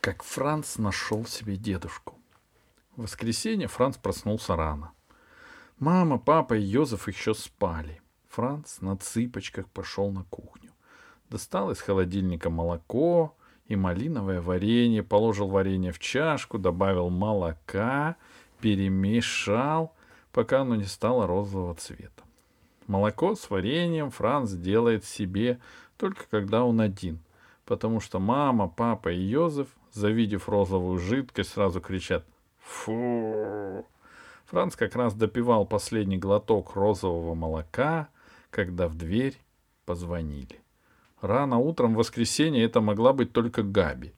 как Франц нашел себе дедушку. В воскресенье Франц проснулся рано. Мама, папа и Йозеф еще спали. Франц на цыпочках пошел на кухню. Достал из холодильника молоко и малиновое варенье, положил варенье в чашку, добавил молока, перемешал, пока оно не стало розового цвета. Молоко с вареньем Франц делает себе только когда он один, потому что мама, папа и Йозеф завидев розовую жидкость, сразу кричат «Фу!». Франц как раз допивал последний глоток розового молока, когда в дверь позвонили. Рано утром в воскресенье это могла быть только Габи.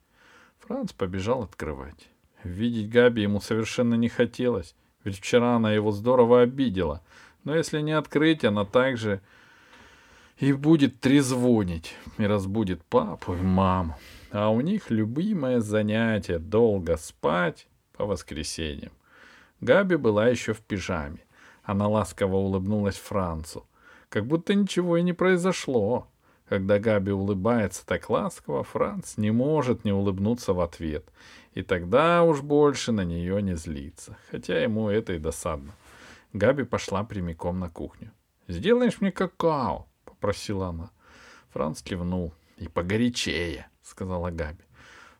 Франц побежал открывать. Видеть Габи ему совершенно не хотелось, ведь вчера она его здорово обидела. Но если не открыть, она также и будет трезвонить, и разбудит папу и маму а у них любимое занятие — долго спать по воскресеньям. Габи была еще в пижаме. Она ласково улыбнулась Францу, как будто ничего и не произошло. Когда Габи улыбается так ласково, Франц не может не улыбнуться в ответ. И тогда уж больше на нее не злится, хотя ему это и досадно. Габи пошла прямиком на кухню. «Сделаешь мне какао?» — попросила она. Франц кивнул. «И погорячее!» — сказала Габи.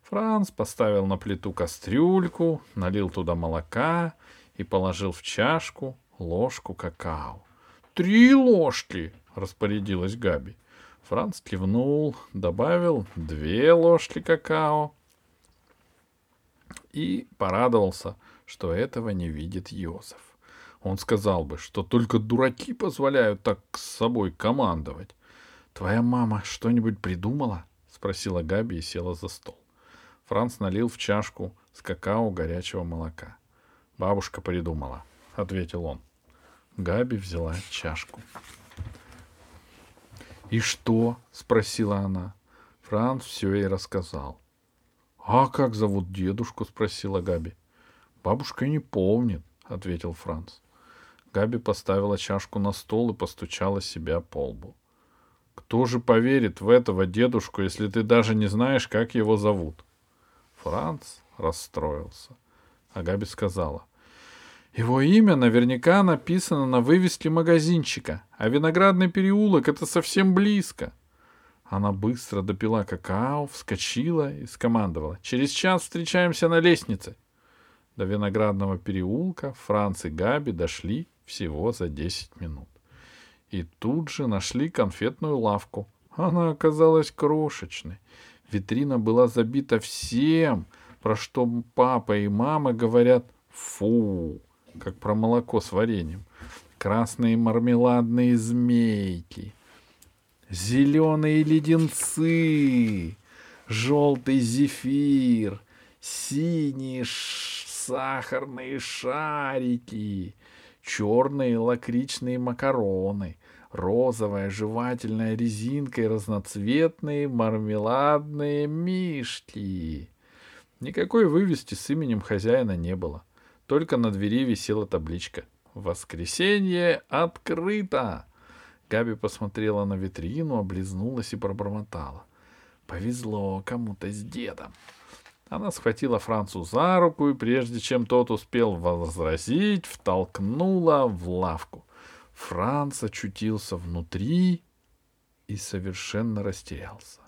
Франц поставил на плиту кастрюльку, налил туда молока и положил в чашку ложку какао. «Три ложки!» — распорядилась Габи. Франц кивнул, добавил две ложки какао и порадовался, что этого не видит Йозеф. Он сказал бы, что только дураки позволяют так с собой командовать. «Твоя мама что-нибудь придумала?» Спросила Габи и села за стол. Франц налил в чашку с какао горячего молока. Бабушка придумала, ответил он. Габи взяла чашку. И что? спросила она. Франц все ей рассказал. А как зовут дедушку? спросила Габи. Бабушка не помнит, ответил Франц. Габи поставила чашку на стол и постучала себя по лбу. Кто же поверит в этого дедушку, если ты даже не знаешь, как его зовут? Франц расстроился. А Габи сказала. Его имя наверняка написано на вывеске магазинчика, а виноградный переулок — это совсем близко. Она быстро допила какао, вскочила и скомандовала. «Через час встречаемся на лестнице». До виноградного переулка Франц и Габи дошли всего за десять минут и тут же нашли конфетную лавку. Она оказалась крошечной. Витрина была забита всем, про что папа и мама говорят «фу», как про молоко с вареньем. Красные мармеладные змейки, зеленые леденцы, желтый зефир, синие сахарные шарики, черные лакричные макароны, розовая жевательная резинка и разноцветные мармеладные мишки. Никакой вывески с именем хозяина не было. Только на двери висела табличка «Воскресенье открыто!». Габи посмотрела на витрину, облизнулась и пробормотала. «Повезло кому-то с дедом». Она схватила Францу за руку и, прежде чем тот успел возразить, втолкнула в лавку. Франц очутился внутри и совершенно растерялся.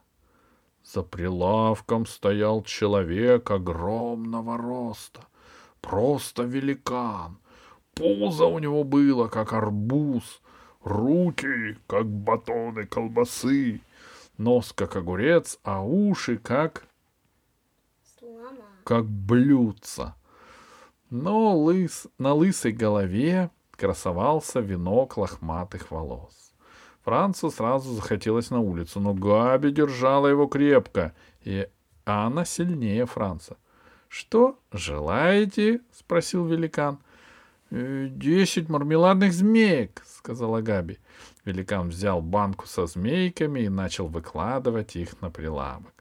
За прилавком стоял человек огромного роста, просто великан. Пузо у него было, как арбуз, руки, как батоны колбасы, нос, как огурец, а уши, как как блюдца. Но лыс, на лысой голове красовался венок лохматых волос. Францу сразу захотелось на улицу, но Габи держала его крепко, и она сильнее Франца. — Что желаете? — спросил великан. «Э, — Десять мармеладных змеек, — сказала Габи. Великан взял банку со змейками и начал выкладывать их на прилавок.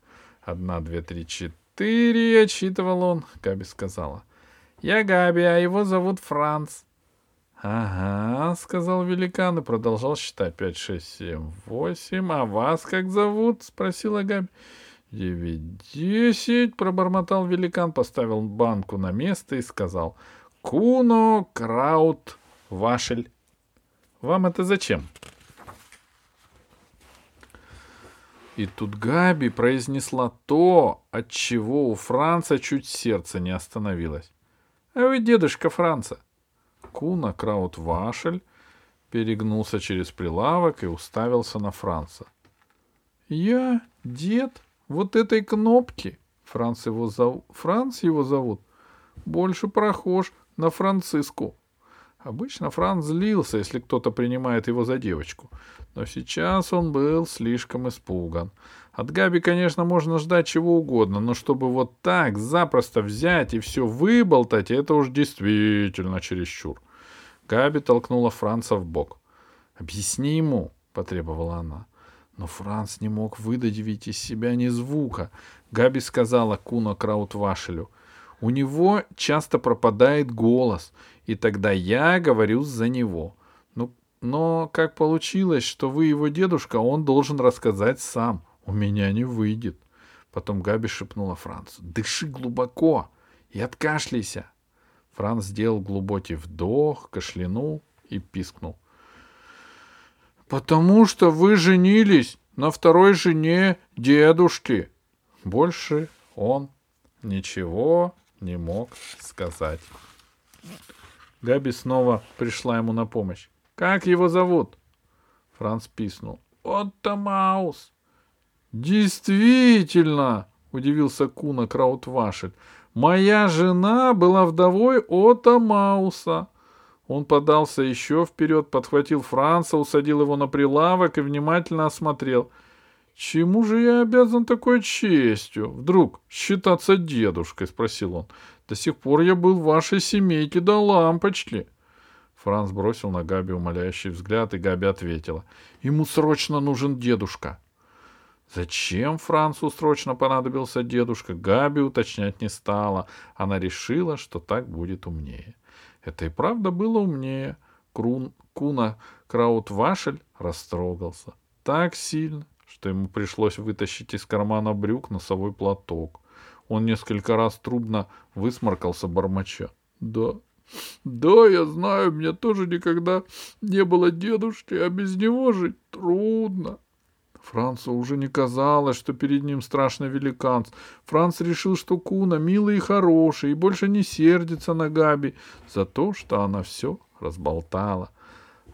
Одна, две, три, четыре отчитывал он, — Габи сказала. — Я Габи, а его зовут Франц. — Ага, — сказал великан и продолжал считать. Пять, шесть, семь, восемь. А вас как зовут? — спросила Габи. — девять, десять, пробормотал великан, поставил банку на место и сказал, Куно, краут, вашель. Вам это зачем? И тут Габи произнесла то, от чего у Франца чуть сердце не остановилось. — А вы дедушка Франца. Куна Краут Вашель перегнулся через прилавок и уставился на Франца. — Я дед вот этой кнопки. Франц его, зов... Франц его зовут. Больше прохож на Франциску. Обычно Франц злился, если кто-то принимает его за девочку. Но сейчас он был слишком испуган. От Габи, конечно, можно ждать чего угодно, но чтобы вот так запросто взять и все выболтать, это уж действительно чересчур. Габи толкнула Франца в бок. «Объясни ему», — потребовала она. Но Франц не мог выдавить из себя ни звука. Габи сказала Куна Краутвашелю. «У него часто пропадает голос, и тогда я говорю за него. Ну, но как получилось, что вы его дедушка, он должен рассказать сам. У меня не выйдет». Потом Габи шепнула Францу. «Дыши глубоко и откашляйся». Франц сделал глубокий вдох, кашлянул и пискнул. «Потому что вы женились на второй жене дедушки». Больше он ничего не мог сказать. Габи снова пришла ему на помощь. «Как его зовут?» Франц писнул. «Отто Маус». «Действительно!» — удивился Куна Краутвашель. «Моя жена была вдовой Отто Мауса». Он подался еще вперед, подхватил Франца, усадил его на прилавок и внимательно осмотрел. «Чему же я обязан такой честью? Вдруг считаться дедушкой?» — спросил он. «До сих пор я был в вашей семейке до лампочки». Франц бросил на Габи умоляющий взгляд, и Габи ответила. «Ему срочно нужен дедушка». Зачем Францу срочно понадобился дедушка, Габи уточнять не стала. Она решила, что так будет умнее. Это и правда было умнее. Крун, Куна Краутвашель растрогался так сильно, что ему пришлось вытащить из кармана брюк носовой платок. Он несколько раз трубно высморкался бормоча. «Да, да, я знаю, мне тоже никогда не было дедушки, а без него жить трудно. Францу уже не казалось, что перед ним страшный великан. Франц решил, что Куна милый и хороший, и больше не сердится на Габи за то, что она все разболтала.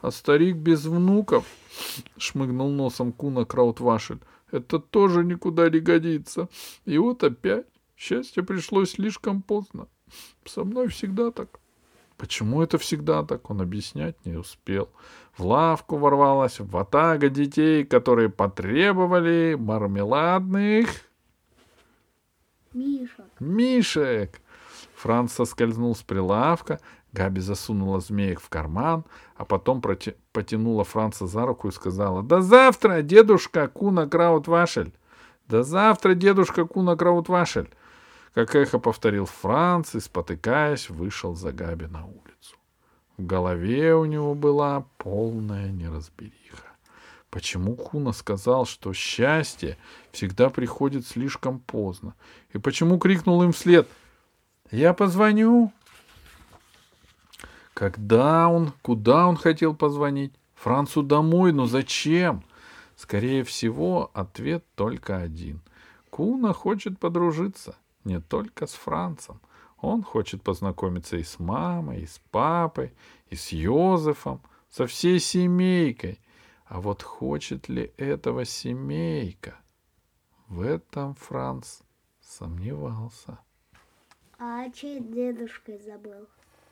А старик без внуков, — шмыгнул носом Куна Краутвашель, — это тоже никуда не годится. И вот опять счастье пришлось слишком поздно. Со мной всегда так. Почему это всегда так, он объяснять не успел. В лавку ворвалась ватага детей, которые потребовали мармеладных... Мишек. Мишек! Франц соскользнул с прилавка, Габи засунула змеек в карман, а потом проти... потянула Франца за руку и сказала «До завтра, дедушка Куна Краут-Вашель! До завтра, дедушка Куна Краут-Вашель!» Как эхо повторил Франц и, спотыкаясь, вышел за Габи на улицу. В голове у него была полная неразбериха. Почему Куна сказал, что счастье всегда приходит слишком поздно? И почему крикнул им вслед «Я позвоню»? Когда он, куда он хотел позвонить? Францу домой, но зачем? Скорее всего, ответ только один. Куна хочет подружиться — не только с Францем. Он хочет познакомиться и с мамой, и с папой, и с Йозефом, со всей семейкой. А вот хочет ли этого семейка? В этом Франц сомневался. А чей дедушкой забыл?